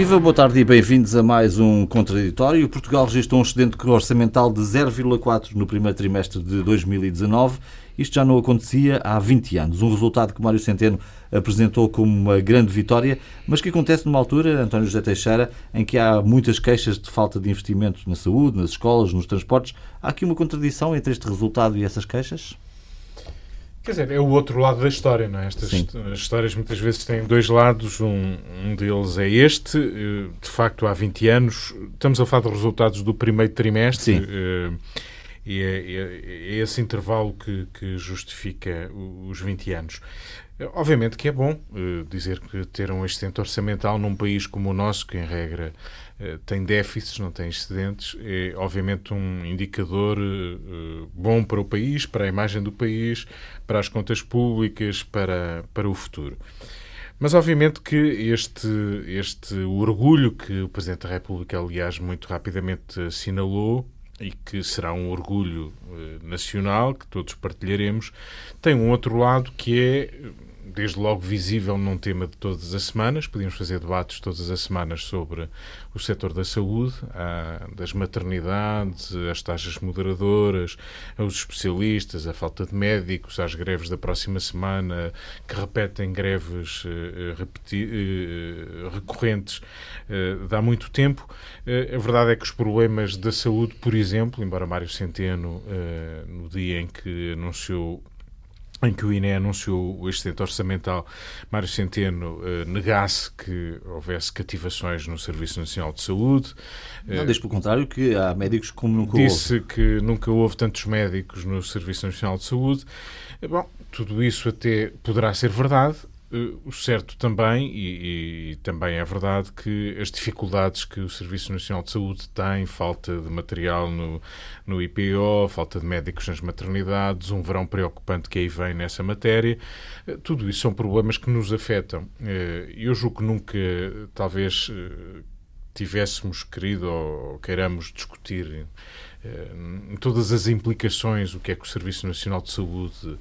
Viva, boa tarde e bem-vindos a mais um Contraditório. Portugal registrou um excedente orçamental de 0,4 no primeiro trimestre de 2019. Isto já não acontecia há 20 anos. Um resultado que Mário Centeno apresentou como uma grande vitória, mas que acontece numa altura, António José Teixeira, em que há muitas queixas de falta de investimento na saúde, nas escolas, nos transportes. Há aqui uma contradição entre este resultado e essas queixas? Quer dizer, é o outro lado da história, não é? Estas Sim. histórias muitas vezes têm dois lados. Um, um, deles é este. Eh, de facto, há 20 anos, estamos a falar de resultados do primeiro trimestre. Sim. Eh, e é, é, é, esse intervalo que, que, justifica os 20 anos. Obviamente que é bom dizer que ter um excedente orçamental num país como o nosso, que em regra tem déficits, não tem excedentes, é obviamente um indicador uh, bom para o país, para a imagem do país, para as contas públicas, para, para o futuro. Mas obviamente que este, este orgulho que o Presidente da República, aliás, muito rapidamente assinalou, e que será um orgulho nacional que todos partilharemos, tem um outro lado que é desde logo visível num tema de todas as semanas. Podíamos fazer debates todas as semanas sobre o setor da saúde, das maternidades, as taxas moderadoras, os especialistas, a falta de médicos, as greves da próxima semana, que repetem greves uh, repeti uh, recorrentes uh, há muito tempo. a verdade é que os problemas da saúde, por exemplo, embora Mário Centeno, no dia em que anunciou em que o INE anunciou o excedente orçamental, Mário Centeno eh, negasse que houvesse cativações no Serviço Nacional de Saúde. Não, diz pelo contrário que há médicos como nunca disse houve. Disse que nunca houve tantos médicos no Serviço Nacional de Saúde. Bom, tudo isso até poderá ser verdade, eh, o certo também, e, e, também é verdade, que as dificuldades que o Serviço Nacional de Saúde tem, falta de material no, no IPO, falta de médicos nas maternidades, um verão preocupante que aí vem nessa matéria, eh, tudo isso são problemas que nos afetam. Eh, eu julgo que nunca, talvez, tivéssemos querido ou queiramos discutir todas as implicações, o que é que o Serviço Nacional de Saúde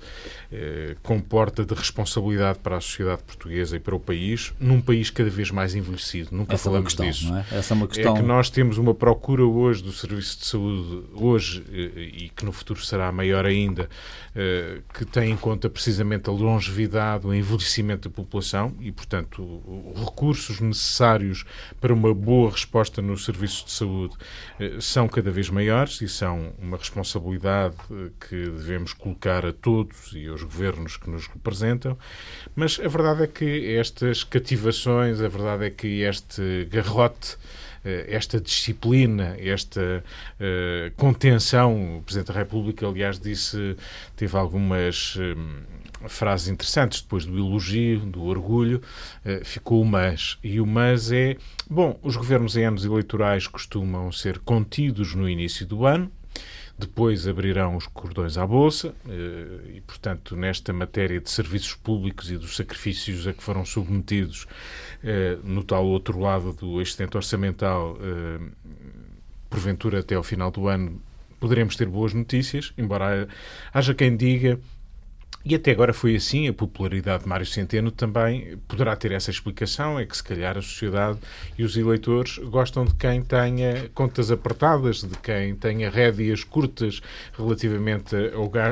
eh, comporta de responsabilidade para a sociedade portuguesa e para o país, num país cada vez mais envelhecido. Nunca Essa falamos é questão, disso. É? Essa é uma questão. É que nós temos uma procura hoje do Serviço de Saúde, hoje, eh, e que no futuro será maior ainda, eh, que tem em conta precisamente a longevidade, o envelhecimento da população e, portanto, os recursos necessários para uma boa resposta no serviço de saúde são cada vez maiores e são uma responsabilidade eh, que devemos colocar a todos e aos governos que nos representam. Mas a verdade é que estas cativações, a verdade é que este garrote esta disciplina, esta uh, contenção. O Presidente da República, aliás, disse, teve algumas. Um, frases interessantes depois do elogio, do orgulho, ficou o mas. E o mas é, bom, os governos em anos eleitorais costumam ser contidos no início do ano, depois abrirão os cordões à Bolsa eh, e, portanto, nesta matéria de serviços públicos e dos sacrifícios a que foram submetidos eh, no tal outro lado do excedente orçamental, eh, porventura até ao final do ano, poderemos ter boas notícias, embora haja quem diga e até agora foi assim, a popularidade de Mário Centeno também poderá ter essa explicação, é que se calhar a sociedade e os eleitores gostam de quem tenha contas apertadas, de quem tenha rédeas curtas relativamente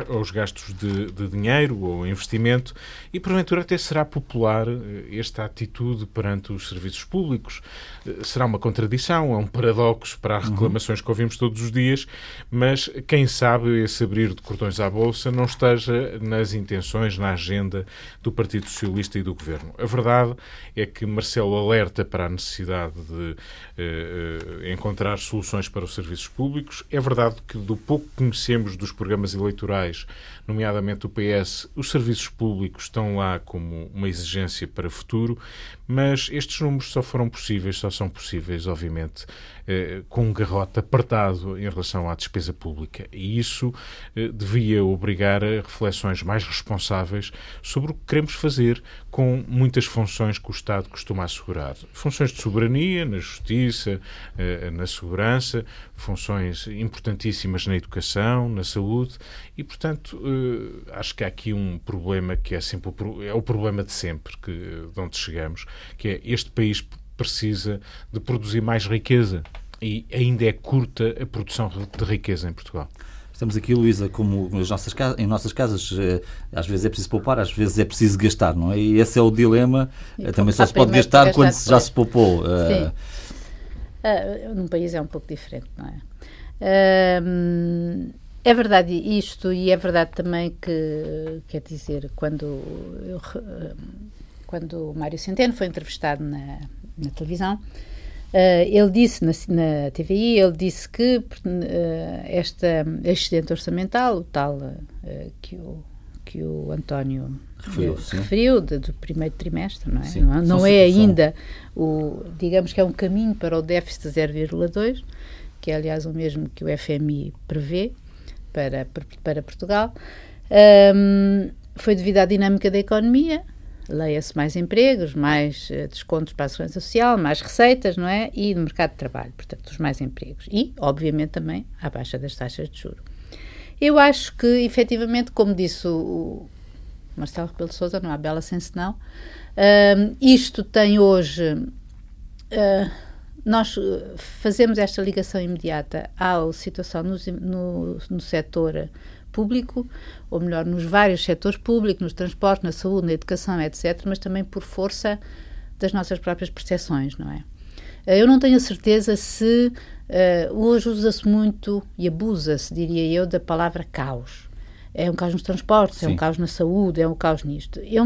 aos gastos de, de dinheiro ou investimento e porventura até será popular eh, esta atitude perante os serviços públicos. Eh, será uma contradição, é um paradoxo para as uhum. reclamações que ouvimos todos os dias, mas quem sabe esse abrir de cordões à bolsa não esteja nas intenções na agenda do Partido Socialista e do Governo. A verdade é que Marcelo alerta para a necessidade de eh, encontrar soluções para os serviços públicos. É verdade que, do pouco que conhecemos dos programas eleitorais, nomeadamente o PS, os serviços públicos estão lá como uma exigência para o futuro, mas estes números só foram possíveis, só são possíveis, obviamente, eh, com um garrote apertado em relação à despesa pública. E isso eh, devia obrigar a reflexões mais responsáveis sobre o que queremos fazer com muitas funções que o Estado costuma assegurar. Funções de soberania, na justiça, eh, na segurança, funções importantíssimas na educação, na saúde e, portanto, acho que há aqui um problema que é sempre o, é o problema de sempre, que, de onde chegamos, que é este país precisa de produzir mais riqueza e ainda é curta a produção de riqueza em Portugal. Estamos aqui, Luísa, como nas nossas, em nossas casas, eh, às vezes é preciso poupar, às vezes é preciso gastar, não é? E esse é o dilema. E eh, Também só se pode gastar, gastar quando depois. já se poupou. Sim. Uh, num país é um pouco diferente, não é? Uh, é verdade isto, e é verdade também que, quer dizer, quando, eu, quando o Mário Centeno foi entrevistado na, na televisão, Uh, ele disse na, na, TVI, ele disse que uh, esta excedente orçamental, o tal uh, que, o, que o António referiu, referiu de, do primeiro trimestre, não é? Sim. Não, não é ainda o, digamos que é um caminho para o déficit de 0,2, que é aliás o mesmo que o FMI prevê para, para Portugal. Um, foi devido à dinâmica da economia, leia-se mais empregos, mais uh, descontos para a segurança social, mais receitas, não é? E no mercado de trabalho, portanto, os mais empregos. E, obviamente, também à baixa das taxas de juros. Eu acho que, efetivamente, como disse o, Marcelo Rebelo de Sousa, não há bela senso não, uh, isto tem hoje... Uh, nós fazemos esta ligação imediata à situação no, no, no setor público, ou melhor, nos vários setores públicos, nos transportes, na saúde, na educação, etc., mas também por força das nossas próprias percepções, não é? Eh, eu não tenho a certeza se uh, hoje usa-se muito e abusa-se, diria eu, da palavra caos. É um caos nos transportes, Sim. é um caos na saúde, é um caos nisto. Eu,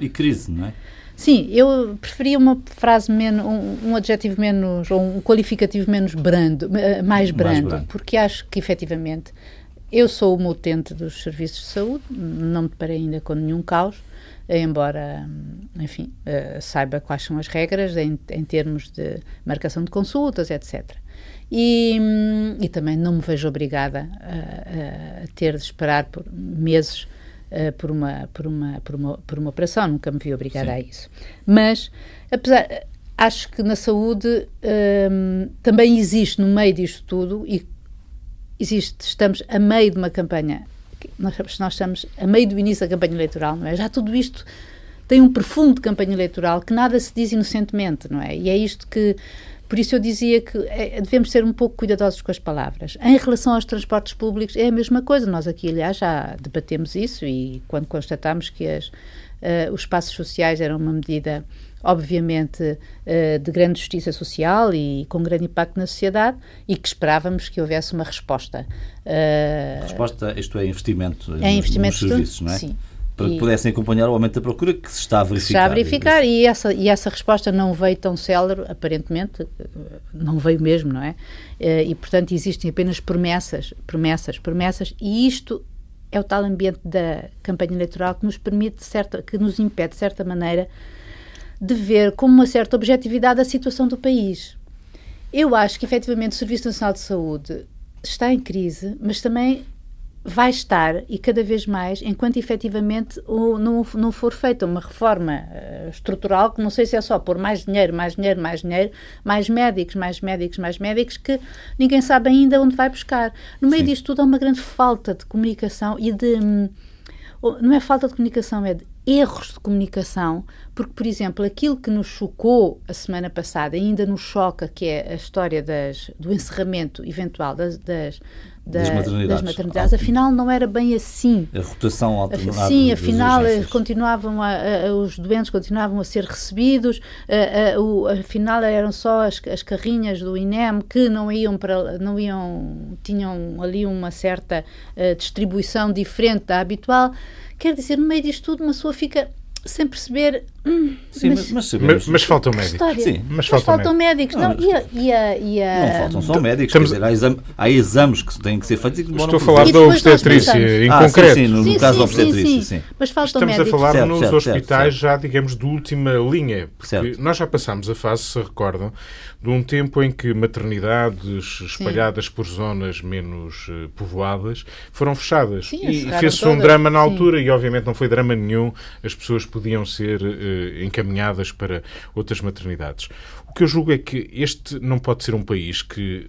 e crise, não é? Sim, eu preferia uma frase menos, um, um, adjetivo menos, ou um qualificativo menos brando, mais brando, mais brando, porque acho que efetivamente eu sou uma utente dos serviços de saúde, não me deparei ainda com nenhum caos, embora, enfim, uh, saiba quais são as regras em, em, termos de marcação de consultas, etc. E, e também não me vejo obrigada a, a ter de esperar por meses uh, por, uma, por, uma, por, uma, por uma operação, nunca me vi obrigada Sim. a isso. Mas, apesar acho que na saúde um, também existe no meio disto tudo, e existe, estamos a meio de uma campanha, nós, nós estamos a meio do início da campanha eleitoral, não é? Já tudo isto tem um perfume de campanha eleitoral que nada se diz inocentemente, não é? E é isto que. Por isso eu dizia que é, devemos ser um pouco cuidadosos com as palavras. Em relação aos transportes públicos, é a mesma coisa. Nós aqui, aliás, já debatemos isso e quando constatamos que as, uh, os espaços sociais eram uma medida obviamente eh, de grande justiça social e com grande impacto na sociedade e que esperávamos que houvesse uma resposta. Eh, resposta, isto é investimento, é investimento nos serviços, não é? Sim para que pudessem acompanhar o aumento da procura que se está a verificar. Se está a verificar e essa, e essa resposta não veio tão célere, aparentemente, eh, não veio mesmo, não é? E, portanto, existem apenas promessas, promessas, promessas, e isto é o tal ambiente da campanha eleitoral que nos permite, certa, que nos impede, de certa maneira, de ver com uma certa objetividade a situação do país. Eu acho que efetivamente o Serviço Nacional de Saúde está em crise, mas também vai estar e cada vez mais enquanto efetivamente o, não, não for feita uma reforma uh, estrutural, que não sei se é só por mais dinheiro, mais dinheiro, mais dinheiro, mais médicos, mais médicos, mais médicos, que ninguém sabe ainda onde vai buscar. No meio Sim. disto tudo há uma grande falta de comunicação e de. Hum, não é falta de comunicação, é de erros de comunicação, porque, por exemplo, aquilo que nos chocou a semana passada, ainda nos choca, que é a história das, do encerramento eventual das, das, das, maternidades, das maternidades afinal não era bem assim. A rotação alternada. Sim, afinal continuavam a, a, os doentes continuavam a ser recebidos, a, o, afinal eram só as, as carrinhas do INEM que não iam para não iam tinham ali uma certa distribuição diferente da habitual. Quer dizer, no meio disto tudo, uma pessoa fica sem perceber. Hum, Sim, mas, mas, mas, mas faltam médicos. Sim, mas, faltam, faltam médicos. Não, não, e a, e a, não faltam só médicos. Estamos... Dizer, há, há, exames que têm que ser feitos e que Estou a falar da obstetrícia, em ah, concreto. Sim, sim, no, sim, caso da obstetrícia. Sim, Mas faltam Estamos médicos. a falar certo, nos certo, hospitais certo, já, digamos, de última linha. Porque nós já passámos a fase, se recordam, de um tempo em que maternidades espalhadas por zonas menos uh, povoadas foram fechadas. Sim, e fez-se um drama na altura e, obviamente, não foi drama nenhum. As pessoas podiam ser uh, encaminhadas para outras maternidades. Que eu julgo é que este não pode ser um país que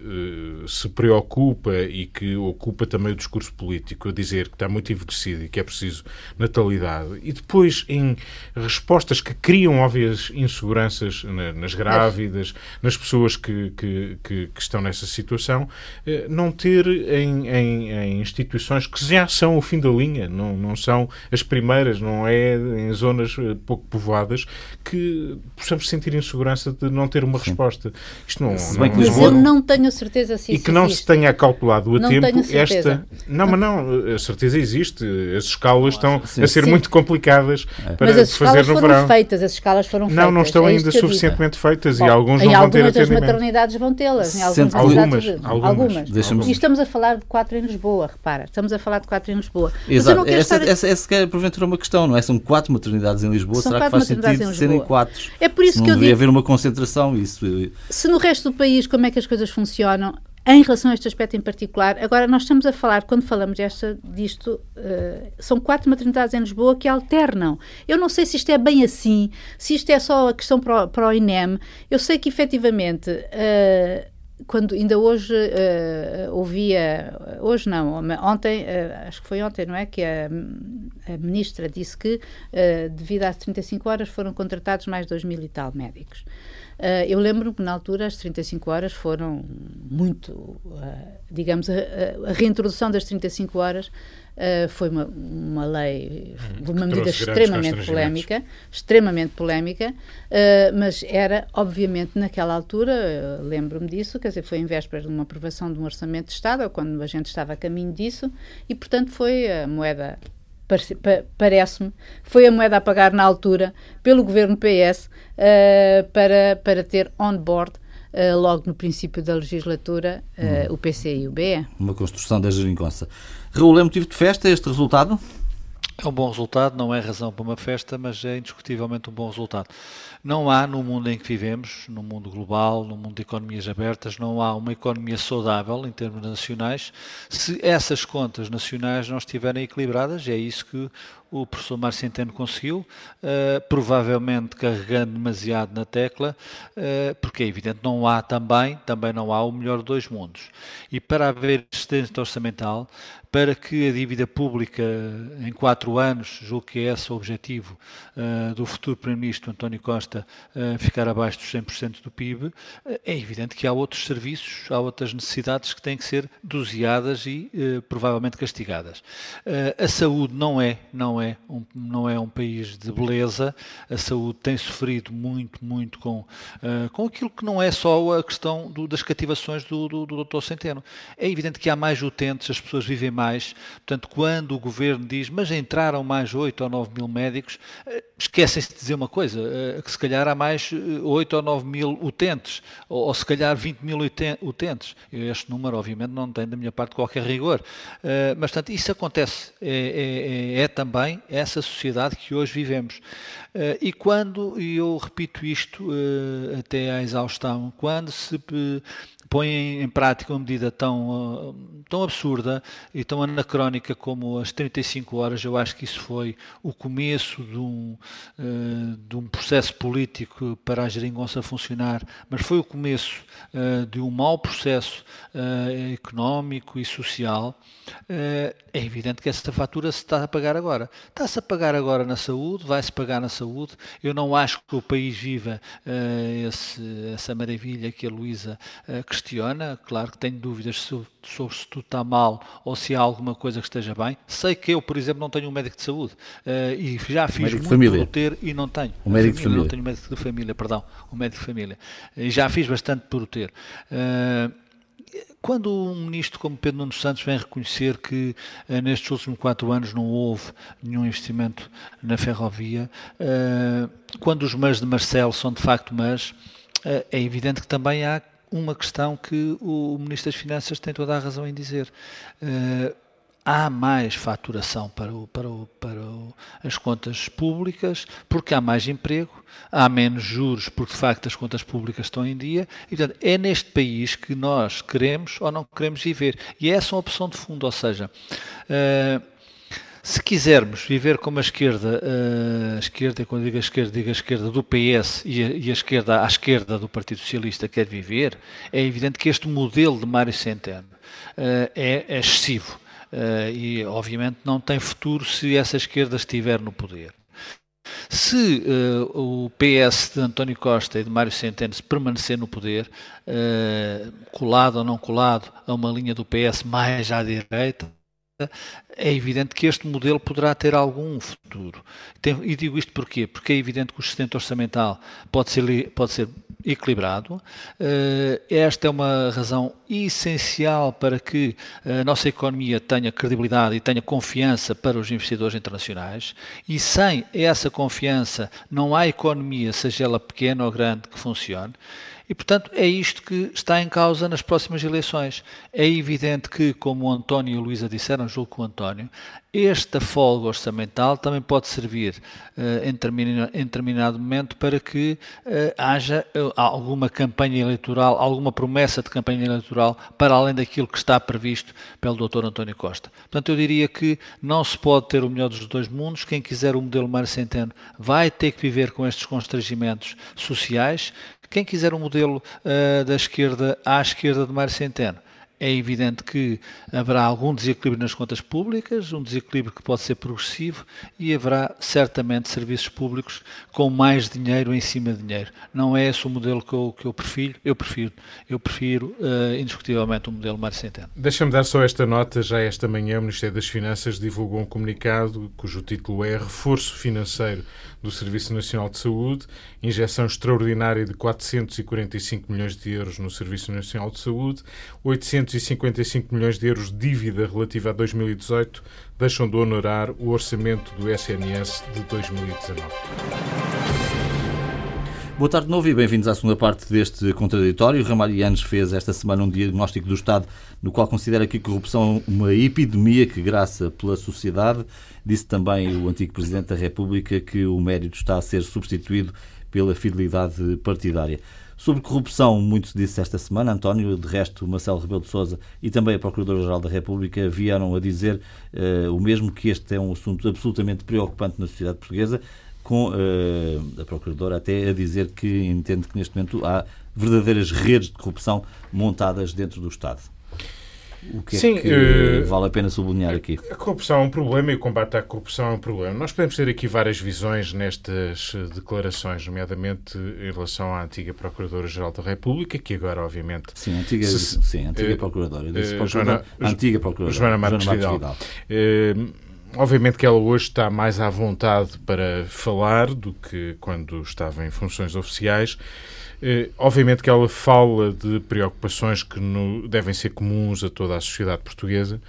uh, se preocupa e que ocupa também o discurso político a dizer que está muito envelhecido e que é preciso natalidade. E depois em respostas que criam óbvias inseguranças na, nas grávidas, nas pessoas que, que, que, que estão nessa situação, uh, não ter em, em, em, instituições que já são o fim da linha, não, não são as primeiras, não é em zonas eh, pouco povoadas, que possamos sentir insegurança de não ter ter uma resposta. Isto não, se bem não, que Lisboa... Mas eu não tenho certeza se E que não se tenha calculado a não tempo esta... Não, mas não, a certeza existe. As escalas estão Sim. a ser Sim. muito complicadas é. para mas as fazer no verão. feitas, as escalas foram feitas. Não, não estão é ainda suficientemente feitas Bom, e alguns não vão ter atendimento. Em algumas maternidades vão tê-las. Algumas, algumas, algumas. algumas. E estamos a falar de quatro em Lisboa, repara. Estamos a falar de quatro em Lisboa. Exato. Essa, essa, essa é porventura uma questão, não é? São quatro maternidades em Lisboa. Será que faz sentido serem quatro? É por isso que eu digo... haver uma concentração, isso se no resto do país como é que as coisas funcionam, em relação a este aspecto em particular, agora nós estamos a falar, quando falamos desta, disto, uh, são quatro maternidades em Lisboa que alternam. Eu não sei se isto é bem assim, se isto é só a questão para o, para o INEM. Eu sei que efetivamente. Uh, quando ainda hoje uh, ouvia, hoje não, ontem, uh, acho que foi ontem, não é? Que a, a ministra disse que, uh, devido às 35 horas, foram contratados mais 2 mil e tal médicos. Uh, eu lembro-me que na altura as 35 horas foram muito, uh, digamos, a, a, reintrodução das 35 horas uh, foi uma, uma lei, hum, uma medida extremamente polémica, extremamente polémica, mas era, obviamente, naquela altura, lembro-me disso, quer dizer, foi em véspera de uma aprovação de um orçamento de Estado, quando a gente estava a caminho disso, e, portanto, foi a moeda parece-me, foi a moeda a pagar na altura pelo governo PS uh, eh, para, para ter on board uh, logo no princípio da legislatura uh, hum. o PC e o BE. Uma construção da geringonça. Raul, é motivo de festa este resultado? É um bom resultado, não é razão para uma festa, mas é indiscutivelmente um bom resultado. Não há, no mundo em que vivemos, no mundo global, no mundo de economias abertas, não há uma economia saudável em termos nacionais se essas contas nacionais não estiverem equilibradas. É isso que o professor Mário Centeno conseguiu, uh, provavelmente carregando demasiado na tecla, uh, porque é evidente não há também, também não há o melhor dos dois mundos. E para haver existência orçamental, para que a dívida pública em quatro anos, julgo que é esse o objetivo uh, do futuro Primeiro-Ministro António Costa, uh, ficar abaixo dos 100% do PIB, uh, é evidente que há outros serviços, há outras necessidades que têm que ser doseadas e provavelmente castigadas. a saúde não é, não é, um, não é um país de beleza, a saúde tem sofrido muito, muito com, com aquilo que não é só a questão do, das cativações do, do, do Dr. Centeno. É evidente que há mais utentes, as pessoas vivem mais mais. Portanto, quando o governo diz, mas entraram mais 8 ou 9 mil médicos, eh, esquecem-se de dizer uma coisa, eh, que se calhar há mais 8 eh, ou 9 mil utentes, ou, se calhar 20 mil utentes. Este número, obviamente, não tem da minha parte qualquer rigor. Mas, portanto, isso acontece. É, é, é também essa sociedade que hoje vivemos. E quando, e eu repito isto até à exaustão, quando se põe em prática uma medida tão, tão absurda e tão anacrónica como as 35 horas, eu acho que isso foi o começo de um, uh, de um processo político para a geringonça funcionar, mas foi o começo uh, de um mau processo económico e social. é evidente que essa fatura se está a pagar agora. Está-se a pagar agora na saúde, vai-se pagar na saúde. Eu não acho que o país viva esse, essa maravilha que a Luísa questiona. Claro que tenho dúvidas sobre, sobre se tudo está mal ou se há alguma coisa que esteja bem. Sei que eu, por exemplo, não tenho um médico de saúde uh, e já fiz muito por ter e não tenho. Um médico família, de família. Não tenho médico de família, perdão. Um médico de família. E já fiz bastante por o ter. Uh, quando um ministro como Pedro Nuno Santos vem reconhecer que uh, nestes últimos quatro anos não houve nenhum investimento na ferrovia, quando os mas de Marcelo são de facto mas, é evidente que também há uma questão que o Ministro das Finanças tem toda a razão em dizer. Uh, há mais faturação para, o, para, o, para o, as contas públicas, porque há mais emprego, há menos juros, porque de facto as contas públicas estão em dia, e portanto é neste país que nós queremos ou não queremos viver. E essa é uma opção de fundo, ou seja, uh, Se quisermos viver como a esquerda, a esquerda, quando digo a esquerda, digo a esquerda do PS e a, e a esquerda à esquerda do Partido Socialista quer viver, é evidente que este modelo de Mário Centeno é, é excessivo e, obviamente, não tem futuro se essa esquerda estiver no poder. Se uh, o PS de António Costa e de Mário Centeno permanecer no poder, uh, colado ou não colado a uma linha do PS mais à direita, é evidente que este modelo poderá ter algum futuro. Tem, e digo isto porquê? Porque é evidente que o sustento orçamental pode ser, pode ser equilibrado. Uh, esta é uma razão essencial para que a nossa economia tenha credibilidade e tenha confiança para os investidores internacionais. E sem essa confiança, não há economia, seja ela pequena ou grande, que funcione. E, portanto, é isto que está em causa nas próximas eleições. É evidente que, como o António e a Luísa disseram, julgo que o António, esta folga orçamental também pode servir uh, em, em, determinado momento para que uh, haja uh, alguma campanha eleitoral, alguma promessa de campanha eleitoral para além daquilo que está previsto pelo Dr. António Costa. Portanto, eu diria que não se pode ter o melhor dos dois mundos. Quem quiser o modelo Mário Centeno vai ter que viver com estes constrangimentos sociais quem quiser um modelo uh, da esquerda à esquerda de Mário Centeno, é evidente que haverá algum desequilíbrio nas contas públicas, um desequilíbrio que pode ser progressivo e haverá certamente serviços públicos com mais dinheiro em cima de dinheiro. Não é esse o modelo que eu, que eu prefiro. Eu prefiro, eu prefiro uh, indiscutivelmente o modelo Mário Centeno. Deixa-me dar só esta nota. Já esta manhã o Ministério das Finanças divulgou um comunicado cujo título é Reforço Financeiro do Serviço Nacional de Saúde, injeção extraordinária de 445 milhões de euros no Serviço Nacional de Saúde, 855 milhões de euros de dívida relativa a 2018 deixam de honorar o orçamento do SNS de 2019. Boa tarde de novo e bem-vindos à segunda parte deste contraditório. Ramalhianes fez esta semana um diagnóstico do Estado no qual considera que a corrupção é uma epidemia que graça pela sociedade. Disse também o antigo Presidente da República que o mérito está a ser substituído pela fidelidade partidária. Sobre corrupção, muito se disse esta semana. António, de resto, Marcelo Rebelo de Sousa e também a Procuradora-Geral da República vieram a dizer uh, o mesmo, que este é um assunto absolutamente preocupante na sociedade portuguesa com uh, a Procuradora até a dizer que entende que neste momento há verdadeiras redes de corrupção montadas dentro do Estado. O que é Sim, que uh, vale a pena sublinhar aqui? A corrupção é um problema e o combate à corrupção é um problema. Nós podemos ter aqui várias visões nestas declarações, nomeadamente em relação à antiga Procuradora-Geral da República, que agora, obviamente... Sim, antiga, se, sim, antiga uh, Procuradora. Uh, Joana, antiga Procuradora. Joana Marques, Joana Marques Vidal. Vidal. Obviamente que ela hoje está mais à vontade para falar do que quando estava em funções oficiais. Eh, obviamente que ela fala de preocupações que no, devem ser comuns a toda a sociedade portuguesa.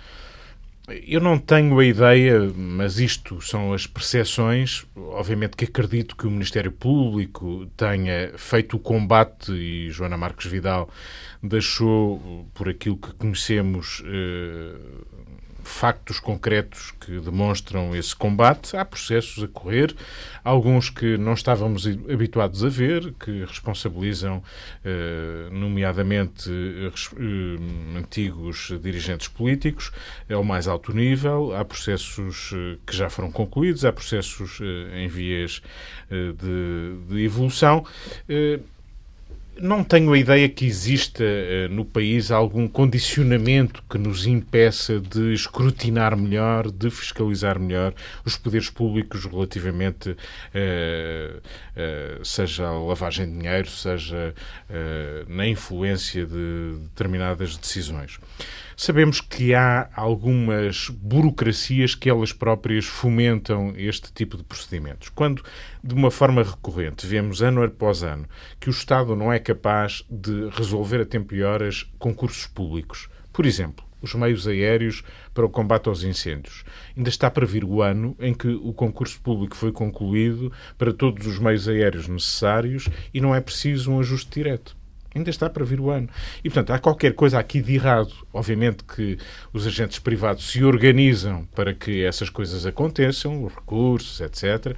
Eu não tenho a ideia, mas isto são as percepções. Obviamente que acredito que o Ministério Público tenha feito o combate e Joana Marques Vidal deixou, por aquilo que conhecemos, eh, factos concretos que demonstram esse combate. Há processos a correr, alguns que não estávamos habituados a ver, que responsabilizam, eh, nomeadamente, eh, antigos dirigentes políticos, ao mais alto nível. Há processos eh, que já foram concluídos, há processos em vias de evolução não tenho a ideia que exista uh, no país algum condicionamento que nos impeça de escrutinar melhor, de fiscalizar melhor os poderes públicos relativamente, uh, uh, seja a lavagem de dinheiro, seja na influência de determinadas decisões. Sabemos que há algumas burocracias que elas próprias fomentam este tipo de procedimentos. Quando, de uma forma recorrente, vemos ano após ano que o Estado não é capaz de resolver a tempo e horas concursos públicos. Por exemplo, os meios aéreos para o combate aos incêndios. Ainda está para vir o ano em que o concurso público foi concluído para todos os meios aéreos necessários e não é preciso um ajuste direto. Ainda está para vir o ano. E, portanto, há qualquer coisa aqui de errado. Obviamente que os agentes privados se organizam para que essas coisas aconteçam, os recursos, etc.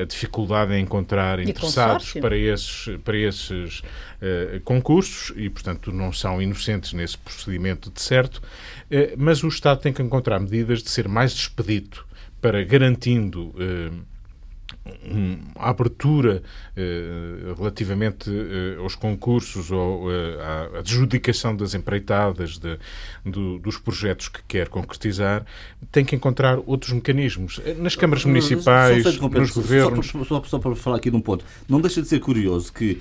A dificuldade em encontrar interessados para esses, para esses uh, concursos e, portanto, não são inocentes nesse procedimento de certo. Uh, mas o Estado tem que encontrar medidas de ser mais expedito para garantindo a abertura eh, relativamente eh, aos concursos ou eh, à adjudicação das empreitadas de, do, dos projetos que quer concretizar, tem que encontrar outros mecanismos. Nas câmaras municipais, nos governos. Só, só, só para falar aqui de um ponto. Não deixa de ser curioso que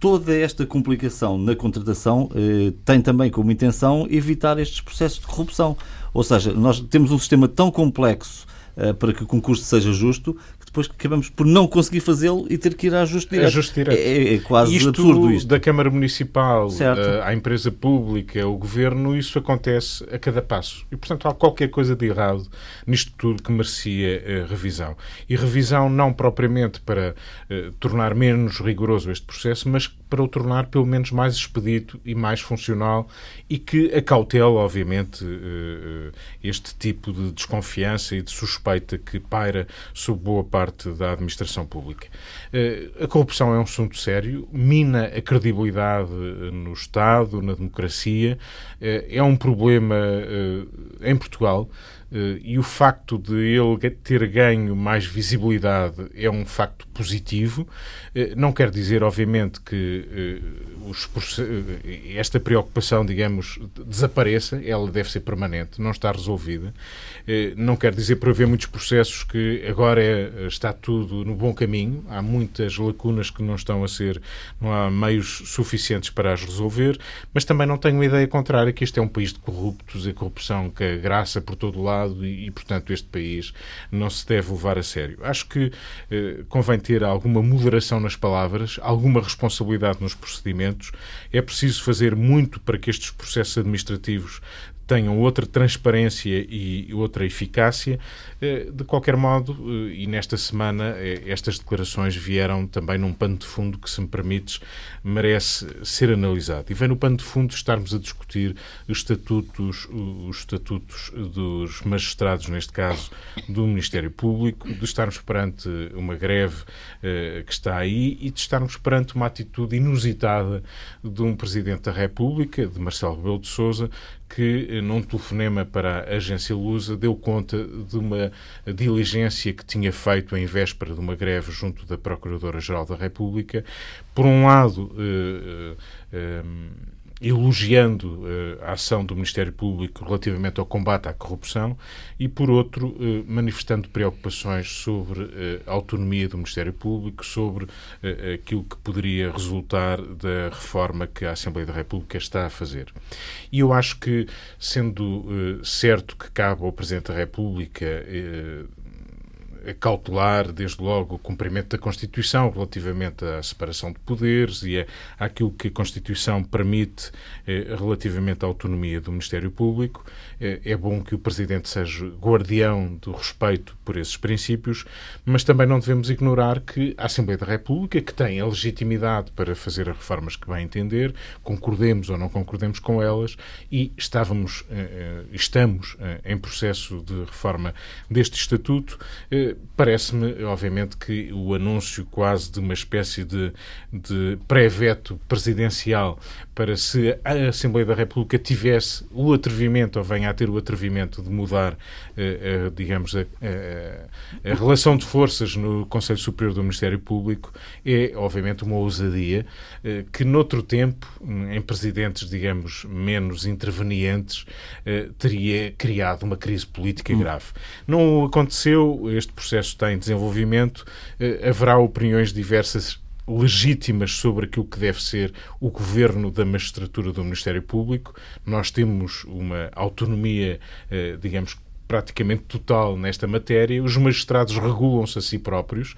toda esta complicação na contratação eh, tem também como intenção evitar estes processos de corrupção. Ou seja, nós temos um sistema tão complexo eh, para que o concurso seja justo depois acabamos por não conseguir fazê-lo e ter que ir a ajuste direto. Ajuste direto. É, é, é quase isto absurdo isto. Da Câmara Municipal uh, à empresa pública, ao Governo, isso acontece a cada passo. E, portanto, há qualquer coisa de errado nisto tudo que merecia uh, revisão. E revisão não propriamente para uh, tornar menos rigoroso este processo, mas para o tornar pelo menos mais expedito e mais funcional e que acautela, obviamente, este tipo de desconfiança e de suspeita que paira sobre boa parte da administração pública. Eh, a corrupção é um assunto sério, mina a credibilidade eh, no Estado, na democracia, eh, é um problema em Portugal. E o facto de ele ter ganho mais visibilidade é um facto positivo. não quer dizer, obviamente, que os, esta preocupação, digamos, desapareça. Ela deve ser permanente, não está resolvida. não quer dizer, por haver muitos processos, que agora é, está tudo no bom caminho. Há muitas lacunas que não estão a ser, não há meios suficientes para as resolver, mas também não tenho a ideia contrária que este é um país de corruptos, a corrupção que graça por todo lado e, e, portanto, este país não se deve levar a sério. Acho que eh, convém ter alguma moderação nas palavras, alguma responsabilidade nos procedimentos. É preciso fazer muito para que estes processos administrativos tenham outra transparência e outra eficácia. Eh, de qualquer modo, eh, e nesta semana, eh, estas declarações vieram também num pano de fundo que, se me permites, merece ser analisado. E vem no pano de fundo estarmos a discutir os estatutos, os estatutos dos magistrados, neste caso, do Ministério Público, de estarmos perante uma greve que está aí e de estarmos perante uma atitude inusitada de um Presidente da República, de Marcelo Rebelo de Sousa, que, num telefonema para a agência Lusa, deu conta de uma diligência que tinha feito em véspera de uma greve junto da Procuradora-Geral da República. Por um lado, eh, eh, elogiando uh, a ação do Ministério Público relativamente ao combate à corrupção e, por outro, uh, manifestando preocupações sobre uh, a autonomia do Ministério Público, sobre aquilo que poderia resultar da reforma que a Assembleia da República está a fazer. E eu acho que, sendo certo que cabe ao Presidente da República cautelar, desde logo, o cumprimento da Constituição relativamente à separação de poderes e àquilo que a Constituição permite eh, relativamente à autonomia do Ministério Público. Eh, é bom que o Presidente seja guardião do respeito por esses princípios, mas também não devemos ignorar que a Assembleia da República, que tem a legitimidade para fazer as reformas que vai entender, concordemos ou não concordemos com elas, e estávamos, eh, estamos em processo de reforma deste Estatuto, Parece-me, obviamente, que o anúncio quase de uma espécie de, de pré-veto presidencial para se a Assembleia da República tivesse o atrevimento, ou venha a ter o atrevimento de mudar, uh, uh, digamos, a, a, a, relação de forças no Conselho Superior do Ministério Público, é, obviamente, uma ousadia uh, que, noutro tempo, em presidentes, digamos, menos intervenientes, teria criado uma crise política hum. grave. Não aconteceu, este processo está em desenvolvimento, haverá opiniões diversas legítimas sobre aquilo que deve ser o governo da magistratura do Ministério Público. Nós temos uma autonomia, eh, digamos, praticamente total nesta matéria. Os magistrados regulam-se a si próprios.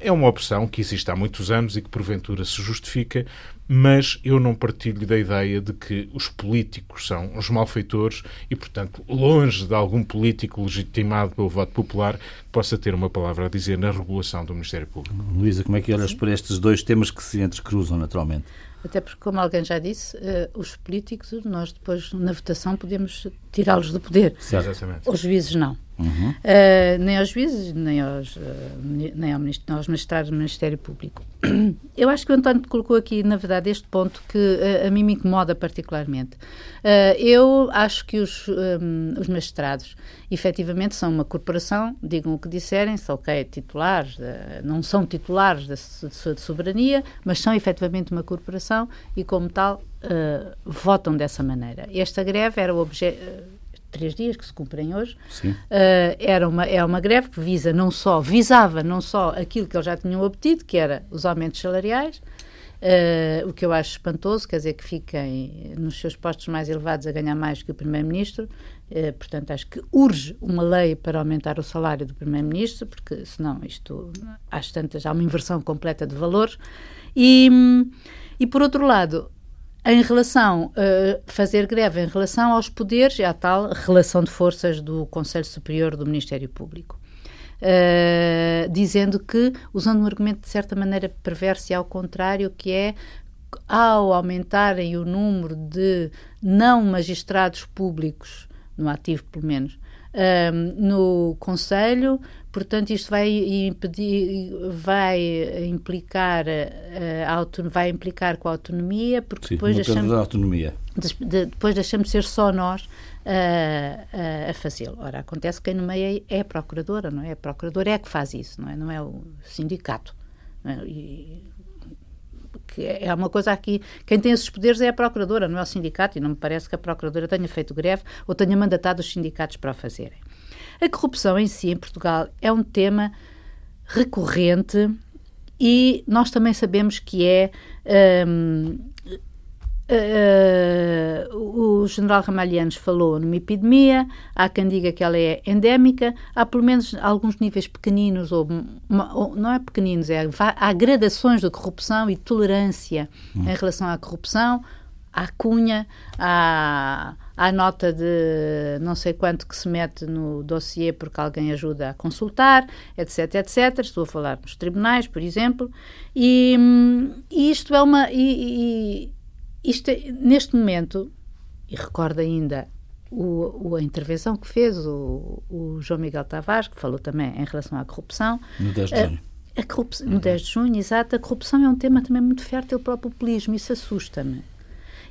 É uma opção que existe há muitos anos e que porventura se justifica, mas eu não partilho da ideia de que os políticos são os malfeitores e, portanto, longe de algum político legitimado pelo voto popular possa ter uma palavra a dizer na regulação do Ministério Público. Luísa, como é que olhas para estes dois temas que se entrecruzam naturalmente? Até porque, como alguém já disse, uh, os políticos, nós depois na votação podemos tirá-los do poder. Certo. Os juízes não. Uhum. Uh, nem aos juízes, nem aos, uh, nem ao ministro, aos magistrados do Ministério Público. Eu acho que o António colocou aqui, na verdade, este ponto que uh, a mim me incomoda particularmente. eu acho que os, um, os magistrados, efetivamente, são uma corporação, digam o que disserem, são ok, titulares, não são titulares da, de soberania, mas são efetivamente uma corporação e, como tal, votam dessa maneira. Esta greve era o objeto três dias que se cumprem hoje, uh, era uma, é uma greve que visa não só, visava não só aquilo que eles já tinham obtido, que era os aumentos salariais, uh, o que eu acho espantoso, quer dizer, que fiquem nos seus postos mais elevados a ganhar mais que o Primeiro-Ministro, uh, portanto acho que urge uma lei para aumentar o salário do Primeiro-Ministro, porque senão isto, às tantas, há uma inversão completa de valores, e, e por outro lado, em relação uh, fazer greve em relação aos poderes e à tal relação de forças do Conselho Superior do Ministério Público. Uh, dizendo que, usando um argumento de certa maneira perverso e ao contrário, que é ao aumentarem o número de não magistrados públicos, no ativo pelo menos, um, no Conselho, portanto isto vai impedir, vai implicar, uh, vai implicar com a autonomia, porque Sim, depois deixamos, da autonomia. De, depois deixamos de ser só nós uh, a fazê-lo. Ora, acontece que quem nomeia é a procuradora, não é? A procuradora é a que faz isso, não é? Não é o sindicato. É? E, que é uma coisa aqui, quem tem esses poderes é a Procuradora, não é o sindicato, e não me parece que a Procuradora tenha feito greve ou tenha mandatado os sindicatos para o fazerem. A corrupção em si, em Portugal, é um tema recorrente e nós também sabemos que é um, Uh, o general Ramalhianos falou numa epidemia, há quem diga que ela é endémica, há pelo menos alguns níveis pequeninos, ou, ou não é pequeninos, é, há gradações de corrupção e tolerância hum. em relação à corrupção, à cunha, à, à nota de não sei quanto que se mete no dossiê porque alguém ajuda a consultar, etc, etc. Estou a falar nos tribunais, por exemplo, e, e isto é uma... E, e, isto, é, neste momento, e recordo ainda o, o, a intervenção que fez o, o, João Miguel Tavares, que falou também em relação à corrupção. No 10 de junho. A, a corrupção, uhum. No 10 de junho, exato. A corrupção é um tema também muito fértil para o populismo, isso assusta-me.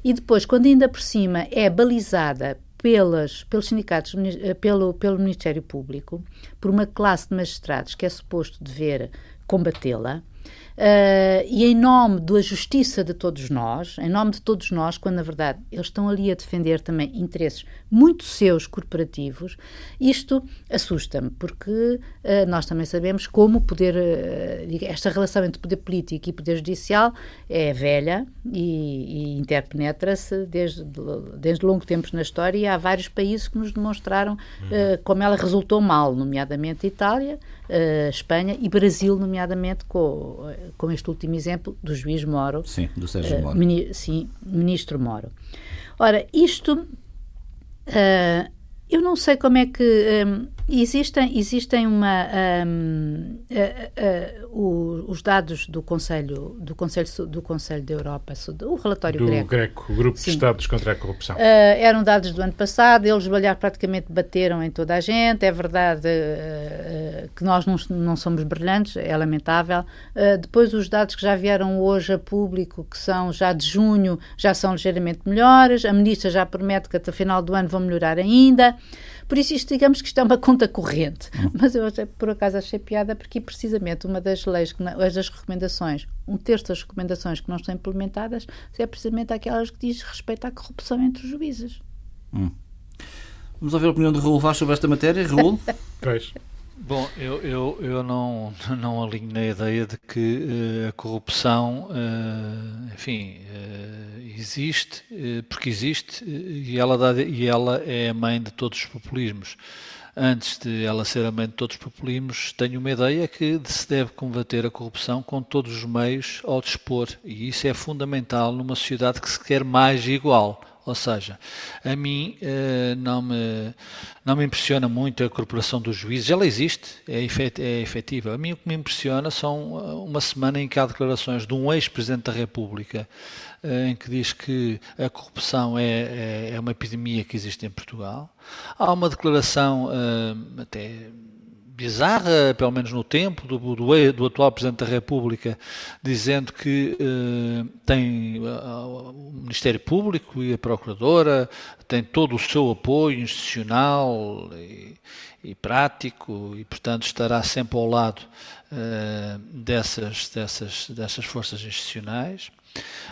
E depois, quando ainda por cima é balizada pelas, pelos sindicatos, eh, pelo, pelo Ministério Público, por uma classe de magistrados que é suposto dever combatê-la, Uh, e em nome da justiça de todos nós, em nome de todos nós, quando na verdade eles estão ali a defender também interesses muito seus corporativos, isto assusta-me, porque uh, nós também sabemos como o poder, uh, esta relação entre poder político e poder judicial é velha e, e interpenetra-se desde, desde longos tempos na história e há vários países que nos demonstraram uhum. como ela resultou mal, nomeadamente Itália, Espanha e Brasil, nomeadamente com com este último exemplo do juiz Moro. Sim, do Sérgio uh, Moro. Mini, sim, ministro Moro. Ora, isto, uh, eu não sei como é que um, existem, existem uma um, uh, uh, os dados do Conselho do Conselho do Conselho da Europa, o relatório do greco, greco grupo Sim. de Estados contra a corrupção. Uh, eram dados do ano passado, eles praticamente bateram em toda a gente. É verdade que nós não, não somos brilhantes, é lamentável. depois os dados que já vieram hoje a público, que são já de junho, já são ligeiramente melhores. A ministra já promete que até o final do ano vão melhorar ainda. Por isso, isto, digamos que isto é uma conta corrente. Uhum. Mas eu, por acaso, achei piada porque, precisamente, uma das leis, que, das recomendações, um terço das recomendações que não estão implementadas, é precisamente aquelas que diz respeito à corrupção entre os juízes. Hum. Vamos ouvir a opinião de Raul Vaz sobre esta matéria. Raul? pois. Bom, eu, eu, eu não, não alinho na ideia de que uh, a corrupção, uh, enfim, uh, existe, porque existe, e ela, dá, e ela é a mãe de todos os populismos. Antes de ela ser a mãe de todos os populismos, tenho uma ideia que se deve combater a corrupção com todos os meios ao dispor, e isso é fundamental numa sociedade que se quer mais igual Ou seja, a mim uh, não, me, não me impressiona muito a corporação dos juízes. Ela existe, é, efet, é efetiva. A mim o que me impressiona são eh, uma semana em que há declarações de um ex-presidente da República uh, em que diz que a corrupção é, é, é, uma epidemia que existe em Portugal. Há uma declaração até bizarra, pelo menos no tempo, do, do, do, atual Presidente da República, dizendo que uh, tem uh, o Ministério Público e a Procuradora tem todo o seu apoio institucional e, e prático e, portanto, estará sempre ao lado uh, dessas, dessas, dessas forças institucionais.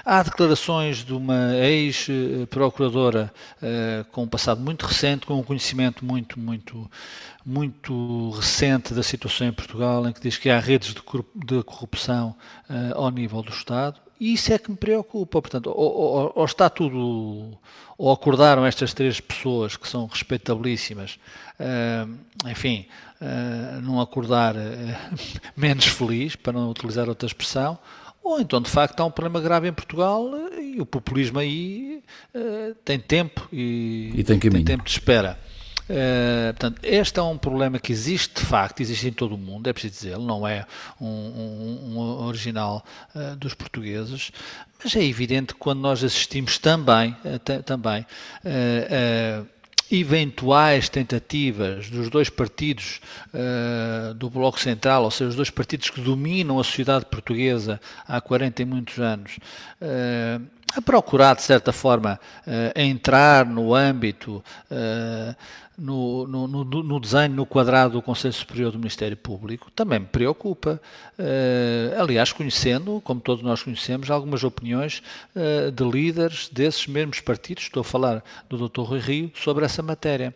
Há declarações de uma ex-procuradora uh, com um passado muito recente, com um conhecimento muito, muito, muito recente da situação em Portugal, em que diz que há redes de corrupção uh, ao nível do Estado. E isso é que me preocupa. Portanto, ou, ou, ou, está tudo. Ou acordaram estas três pessoas que são respeitabilíssimas, uh, enfim, num acordar menos feliz, para não utilizar outra expressão, ou então, de facto, há um problema grave em Portugal e o populismo aí uh, tem tempo e, e tem, tem, tempo de espera. Uh, portanto, este é um problema que existe de facto, existe em todo o mundo, é preciso dizer, não é um, um, um original uh, dos portugueses, mas é evidente que quando nós assistimos também, também eventuais tentativas dos dois partidos uh, do Bloco Central, ou seja, os dois partidos que dominam a sociedade portuguesa há 40 e muitos anos, uh, a procurar, de certa forma, uh, entrar no âmbito no, no, no, no, desenho, no quadrado do Conselho Superior do Ministério Público, também me preocupa. Uh, aliás, conhecendo, como todos nós conhecemos, algumas opiniões de líderes desses mesmos partidos, estou a falar do Dr. Rui Rio, sobre essa matéria.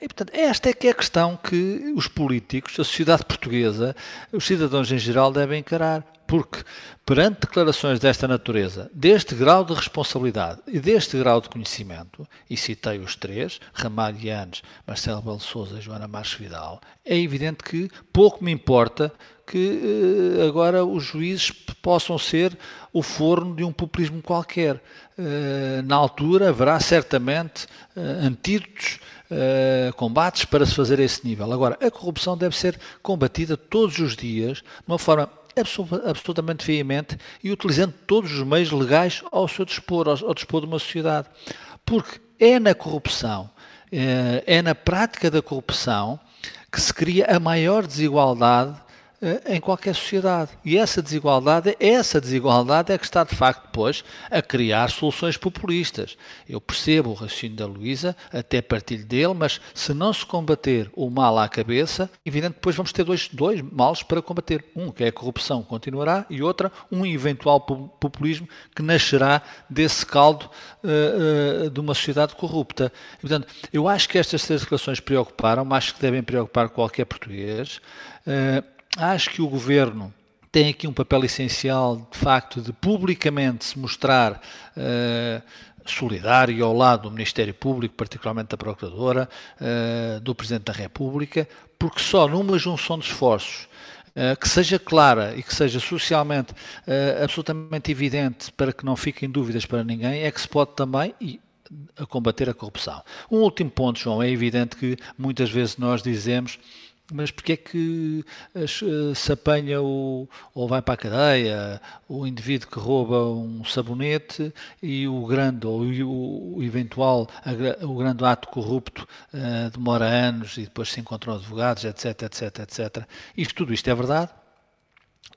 E, portanto, esta é que é a questão que os políticos, a sociedade portuguesa, os cidadãos em geral devem encarar porque perante declarações desta natureza, deste grau de responsabilidade e deste grau de conhecimento, e citei os três, Ramalho Yanes, Marcelo Belo Souza e Joana Marques Vidal, é evidente que pouco me importa que eh, agora os juízes possam ser o forno de um populismo qualquer. Eh, na altura haverá certamente eh, antídotos, combates para se fazer a esse nível. Agora, a corrupção deve ser combatida todos os dias de uma forma absolutamente veemente e utilizando todos os meios legais ao seu dispor, ao, ao dispor de uma sociedade. Porque é na corrupção, é, é na prática da corrupção que se cria a maior desigualdade eh, em qualquer sociedade. E essa desigualdade, essa desigualdade é que está de facto depois a criar soluções populistas. Eu percebo o raciocínio da Luísa, até partilho dele, mas se não se combater o mal à cabeça, evidente depois vamos ter dois, dois males para combater. Um que é a corrupção continuará e outra um eventual populismo que nascerá desse caldo uh, uh, de uma sociedade corrupta. E, portanto, eu acho que estas três declarações preocuparam, acho que devem preocupar qualquer português. Uh, acho que o governo tem aqui um papel essencial, de facto, de publicamente se mostrar uh, solidário ao lado do Ministério Público, particularmente da Procuradora, uh, do Presidente da República, porque só numa junção de esforços Uh, que seja clara e que seja socialmente absolutamente evidente para que não fiquem dúvidas para ninguém, é que se pode também, e a combater a corrupção. Um último ponto, João, é evidente que muitas vezes nós dizemos mas porque é que uh, se apanha o, ou vai para a cadeia o indivíduo que rouba um sabonete e o grande ou o eventual o grande ato corrupto uh, demora anos e depois se encontram advogados etc etc etc isto tudo isto é verdade.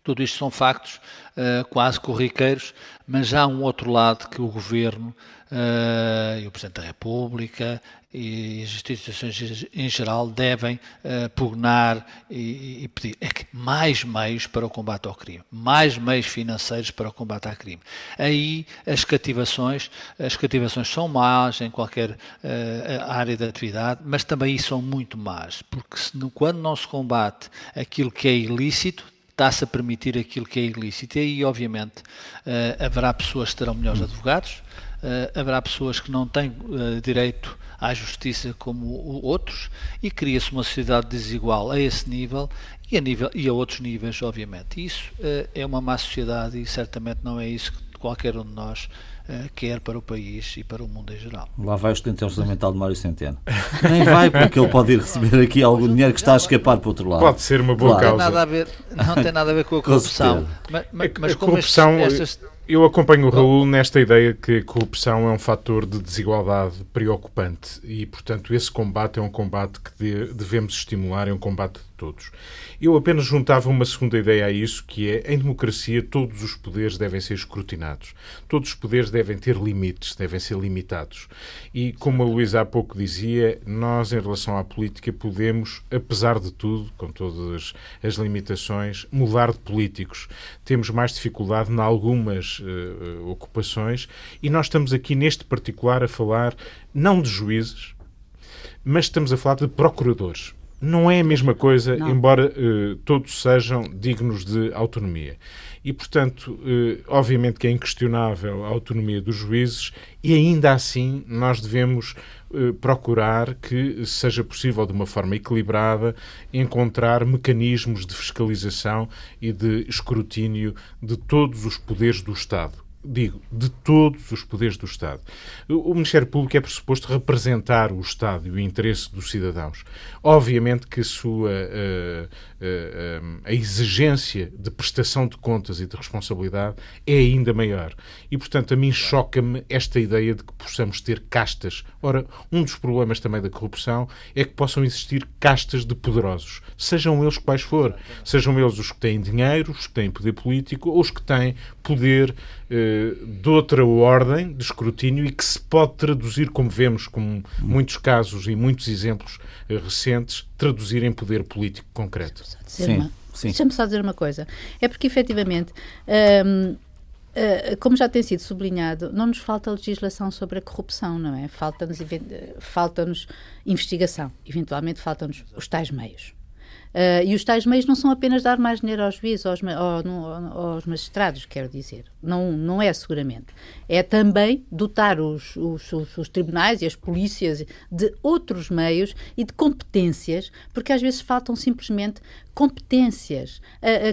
Tudo isto são factos uh, quase corriqueiros mas há um outro lado que o governo uh, e o Presidente da República e as instituições em geral devem uh, pugnar e, e, pedir é que mais meios para o combate ao crime, mais meios financeiros para o combate ao crime. Aí as cativações, as cativações são más em qualquer uh, área de atividade, mas também são muito más, porque se, quando não se combate aquilo que é ilícito, está-se a permitir aquilo que é ilícito. E aí, obviamente, uh, haverá pessoas que terão melhores advogados, uh, haverá pessoas que não têm uh, direito à justiça como outros e cria-se uma sociedade desigual a esse nível e a, nível, e a outros níveis, obviamente. Isso é uma má sociedade e certamente não é isso que qualquer um de nós uh, quer para o país e para o mundo em geral. Lá vai o estudante orçamental de Mário Centeno. Nem vai, porque ele pode ir receber aqui algum dinheiro que está a escapar para o outro lado. Pode ser uma boa Claro. causa. Não tem nada a ver, não tem nada a ver com a corrupção. mas, mas, A- mas a como corrupção, estes- estas- Eu acompanho o Raul nesta ideia que a corrupção é um fator de desigualdade preocupante e, portanto, esse combate é um combate que de- devemos estimular, é um combate todos. Eu apenas juntava uma segunda ideia a isso, que é, em democracia, todos os poderes devem ser escrutinados. Todos os poderes devem ter limites, devem ser limitados. E, como a Luísa há pouco dizia, nós, em relação à política, podemos, apesar de tudo, com todas as limitações, mudar de políticos. Temos mais dificuldade em algumas eh, ocupações e nós estamos aqui, neste particular, a falar não de juízes, mas estamos a falar de procuradores. Não é a mesma coisa, Não. embora eh, todos sejam dignos de autonomia. E, portanto, eh, obviamente que é inquestionável a autonomia dos juízes e, ainda assim, nós devemos eh, procurar que seja possível, de uma forma equilibrada, encontrar mecanismos de fiscalização e de escrutínio de todos os poderes do Estado digo, de todos os poderes do Estado. O Ministério Público é pressuposto representar o Estado e o interesse dos cidadãos. Obviamente que a sua eh, eh, a exigência de prestação de contas e de responsabilidade é ainda maior. E, portanto, a mim choca-me esta ideia de que possamos ter castas. Ora, um dos problemas também da corrupção é que possam existir castas de poderosos, sejam eles quais for, sejam eles os que têm dinheiro, os que têm poder político ou os que têm poder eh, de outra ordem de escrutínio e que se pode traduzir, como vemos, com muitos casos e muitos exemplos eh, recentes, traduzir em poder político concreto. Sim, sim. Deixa-me só dizer uma coisa. É porque, efetivamente, hum, como já tem sido sublinhado, não nos falta legislação sobre a corrupção, não é? Falta-nos falta-nos investigação, eventualmente faltam-nos os tais meios. Ah, e os tais meios não são apenas dar mais dinheiro aos juízes, aos, aos magistrados, quero dizer. Não, não é seguramente. É também dotar os, os- os- os tribunais e as polícias de outros meios e de competências, porque às vezes faltam simplesmente competências,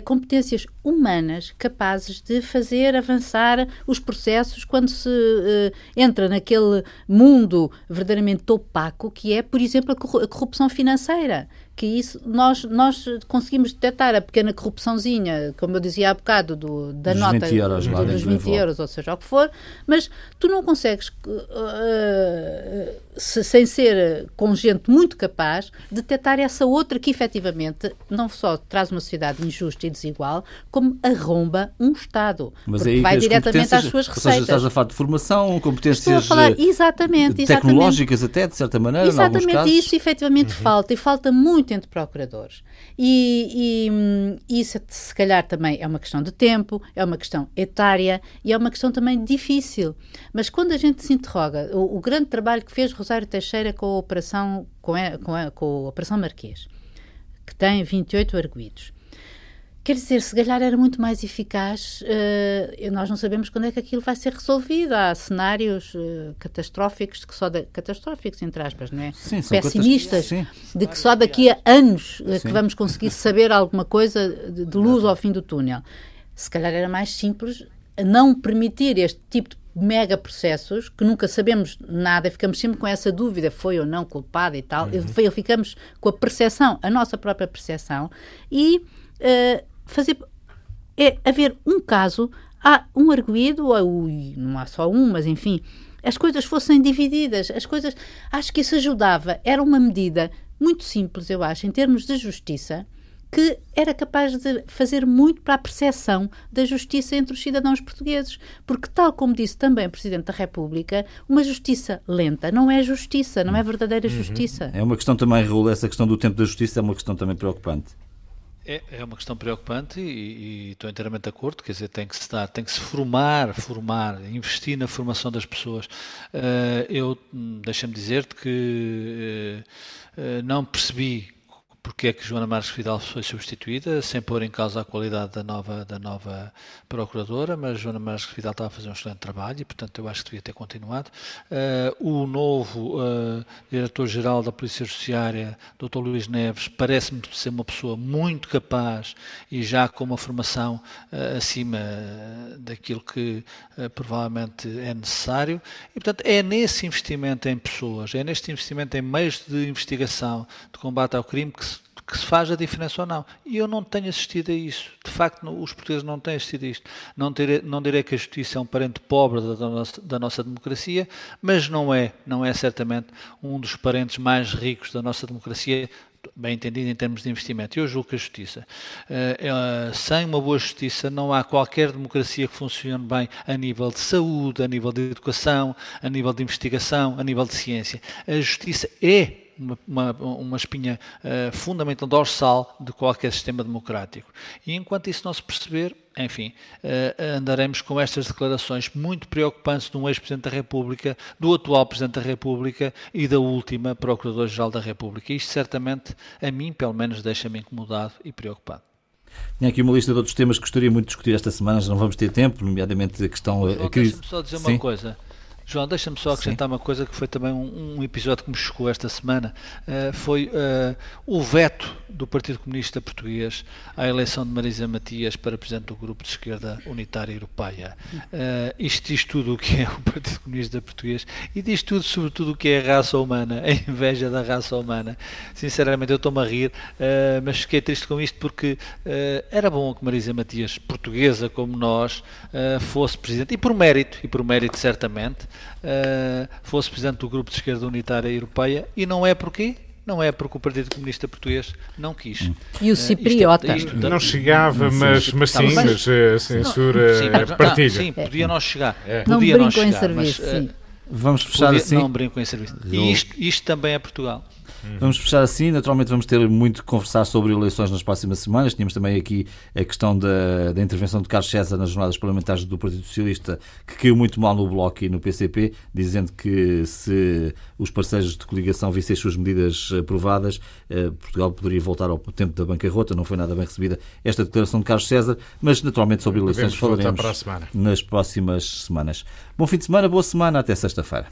competências humanas capazes de fazer avançar os processos quando se eh, entra naquele mundo verdadeiramente opaco que é, por exemplo, a corru- a corrupção financeira que isso nós, nós conseguimos detectar a pequena corrupçãozinha, como eu dizia há bocado, do, da Dos nota 20 euros lá dos dentro do 20 envelope. euros, ou seja o que for, mas tu não consegues, uh, se- sem ser com gente muito capaz, detectar essa outra que efetivamente não só traz uma sociedade injusta e desigual, como arromba um Estado. Mas porque aí vai diretamente às suas Ou seja, receitas. estás a falar de formação, competências Estou a falar eh, exatamente, exatamente. tecnológicas até, de certa maneira, Exatamente, e isso efetivamente falta, e falta muito entre procuradores. E, e, isso, se calhar, também é uma questão de tempo, é uma questão etária e é uma questão também difícil. Mas quando a gente se interroga, o, o grande trabalho que fez Rosário Teixeira com a Operação, com a, com a, com a Operação Marquês, que tem 28 arguídos. Quer dizer, se calhar era muito mais eficaz, eh, nós não sabemos quando é que aquilo vai ser resolvido. Há cenários eh, catastróficos, que só da, catastróficos, entre aspas, não é? Sim, Pessimistas, sim. de que só daqui a anos Sim. que vamos conseguir saber alguma coisa de, de luz ao fim do túnel. Se calhar era mais simples não permitir este tipo de mega processos que nunca sabemos nada, ficamos sempre com essa dúvida, foi ou não culpada e tal, e ficamos com a percepção, a nossa própria percepção, e eh, fazer é haver um caso, há um arguído, ou não há só um, mas enfim, as coisas fossem divididas, as coisas, acho que isso ajudava, era uma medida muito simples, eu acho, em termos de justiça, que era capaz de fazer muito para a percepção da justiça entre os cidadãos portugueses. Porque, tal como disse também o Presidente da República, uma justiça lenta não é justiça, não é verdadeira justiça. É uma questão também, Raul, essa questão do tempo da justiça é uma questão também preocupante. É, é uma questão preocupante e, e estou inteiramente de acordo, quer dizer, tem que se dar, tem que se formar, formar, investir na formação das pessoas. Uh, eu, deixa-me dizer-te que uh, uh, não percebi porque é que Joana Marques Vidal foi substituída, sem pôr em causa a qualidade da nova, da nova procuradora, mas Joana Marques Vidal estava a fazer um excelente trabalho e, portanto, eu acho que devia ter continuado. Uh, o novo uh, diretor-geral da Polícia Judiciária, Dr. Luís Neves, parece-me ser uma pessoa muito capaz e já com uma formação uh, acima daquilo que provavelmente é necessário. E, portanto, é nesse investimento em pessoas, é neste investimento em meios de investigação, de combate ao crime que que se faz a diferença ou não. E eu não tenho assistido a isso. De facto, os portugueses não têm assistido a isto. Não, direi, não direi que a justiça é um parente pobre da, da, nossa, da nossa democracia, mas não é, não é certamente um dos parentes mais ricos da nossa democracia, bem entendido em termos de investimento. Eu julgo que a justiça, uh, sem uma boa justiça, não há qualquer democracia que funcione bem a nível de saúde, a nível de educação, a nível de investigação, a nível de ciência. A justiça é uma, uma, uma espinha uh, fundamental dorsal de qualquer sistema democrático. E enquanto isso não se perceber, enfim, uh, andaremos com estas declarações muito preocupantes de um ex-Presidente da República, do atual Presidente da República e da última Procuradora-Geral da República. Isto certamente, a mim, pelo menos, deixa-me incomodado e preocupado. Tinha aqui uma lista de outros temas que gostaria muito de discutir esta semana, já não vamos ter tempo, nomeadamente a questão. a crise. Só dizer Sim. uma coisa. João, deixa-me só acrescentar Sim. uma coisa que foi também um, um, episódio que me chocou esta semana. Uh, foi uh, o veto do Partido Comunista Português à eleição de Marisa Matias para presidente do Grupo de Esquerda Unitária Europeia. Uh, isto diz tudo o que é o Partido Comunista Português e diz tudo, sobretudo, o que é a raça humana, a inveja da raça humana. Sinceramente, eu estou-me a rir, mas fiquei triste com isto porque era bom que Marisa Matias, portuguesa como nós, fosse presidente, e por mérito, e por mérito certamente, uh, fosse presidente do Grupo de Esquerda Unitária Europeia e não é porquê? Não é porque o Partido Comunista Português não quis. E o cipriota? Uh, isto, isto, não chegava, mas, mas sim, mas a censura não, sim, mas, partilha. Não, sim, podia não chegar. É. Podia não, não chegar, em serviço, mas, uh, Vamos fechar podia, assim. Não brinco em serviço. E isto, isto também é Portugal. Uhum. Vamos fechar assim. Naturalmente, vamos ter muito que conversar sobre eleições nas próximas semanas. Tínhamos também aqui a questão da, da intervenção de Carlos César nas jornadas parlamentares do Partido Socialista, que caiu muito mal no Bloco e no PCP, dizendo que se os parceiros de coligação vissem as suas medidas aprovadas, eh, Portugal poderia voltar ao tempo da bancarrota. Não foi nada bem recebida esta declaração de Carlos César, mas naturalmente sobre eleições falaremos nas próximas semanas. Bom fim de semana, boa semana, até sexta-feira.